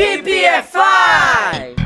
VPFI!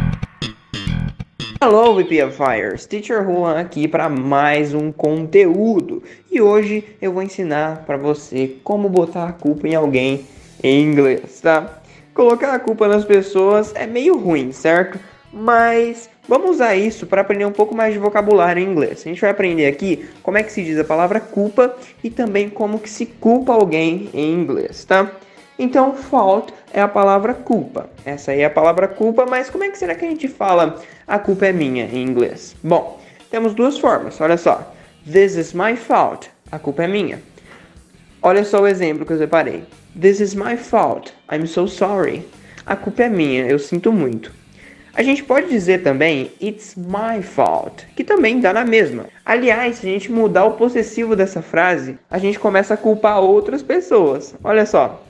Hello VPFires, Teacher Juan aqui para mais um conteúdo e hoje eu vou ensinar para você como botar a culpa em alguém em inglês, tá? Colocar a culpa nas pessoas é meio ruim, certo? Mas vamos usar isso para aprender um pouco mais de vocabulário em inglês. A gente vai aprender aqui como é que se diz a palavra culpa e também como que se culpa alguém em inglês, tá? Então, fault é a palavra culpa. Essa aí é a palavra culpa, mas como é que será que a gente fala a culpa é minha em inglês? Bom, temos duas formas, olha só. This is my fault. A culpa é minha. Olha só o exemplo que eu separei. This is my fault. I'm so sorry. A culpa é minha, eu sinto muito. A gente pode dizer também it's my fault, que também dá na mesma. Aliás, se a gente mudar o possessivo dessa frase, a gente começa a culpar outras pessoas. Olha só,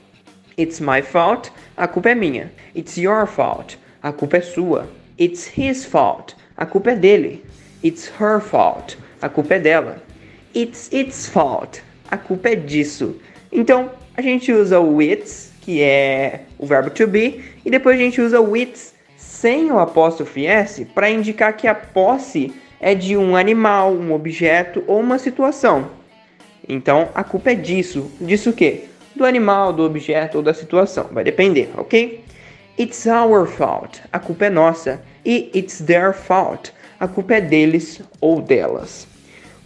It's my fault, a culpa é minha. It's your fault, a culpa é sua. It's his fault, a culpa é dele. It's her fault, a culpa é dela. It's its fault, a culpa é disso. Então, a gente usa o it's, que é o verbo to be, e depois a gente usa o it's sem o apóstrofe s para indicar que a posse é de um animal, um objeto ou uma situação. Então, a culpa é disso. Disso o quê? Do animal, do objeto ou da situação. Vai depender, ok? It's our fault. A culpa é nossa. E it's their fault. A culpa é deles ou delas.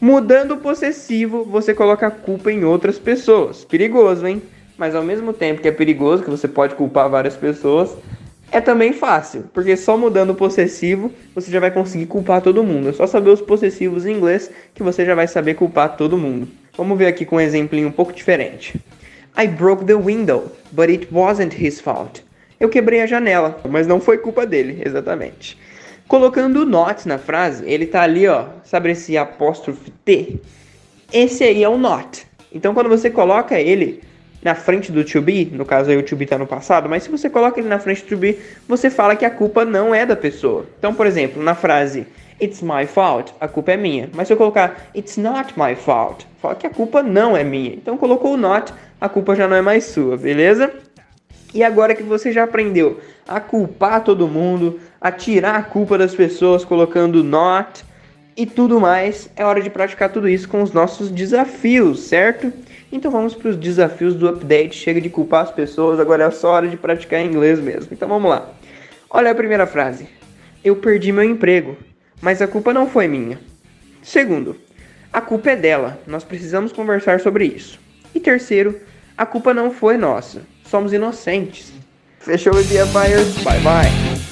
Mudando o possessivo, você coloca a culpa em outras pessoas. Perigoso, hein? Mas ao mesmo tempo que é perigoso, que você pode culpar várias pessoas, é também fácil, porque só mudando o possessivo você já vai conseguir culpar todo mundo. É só saber os possessivos em inglês que você já vai saber culpar todo mundo. Vamos ver aqui com um exemplinho um pouco diferente. I broke the window, but it wasn't his fault. Eu quebrei a janela, mas não foi culpa dele, exatamente. Colocando o not na frase, ele tá ali, ó, sabe esse apóstrofe T? Esse aí é o not. Então quando você coloca ele na frente do to be, no caso aí o to be tá no passado, mas se você coloca ele na frente do to be, você fala que a culpa não é da pessoa. Então, por exemplo, na frase It's my fault, a culpa é minha. Mas se eu colocar It's not my fault, fala que a culpa não é minha. Então colocou o not, a culpa já não é mais sua, beleza? E agora que você já aprendeu a culpar todo mundo, a tirar a culpa das pessoas colocando not e tudo mais, é hora de praticar tudo isso com os nossos desafios, certo? Então vamos para os desafios do update. Chega de culpar as pessoas, agora é só hora de praticar inglês mesmo. Então vamos lá. Olha a primeira frase. Eu perdi meu emprego, mas a culpa não foi minha. Segundo, a culpa é dela. Nós precisamos conversar sobre isso. E terceiro, a culpa não foi nossa. Somos inocentes. Fechou, Media Buyers? Bye bye.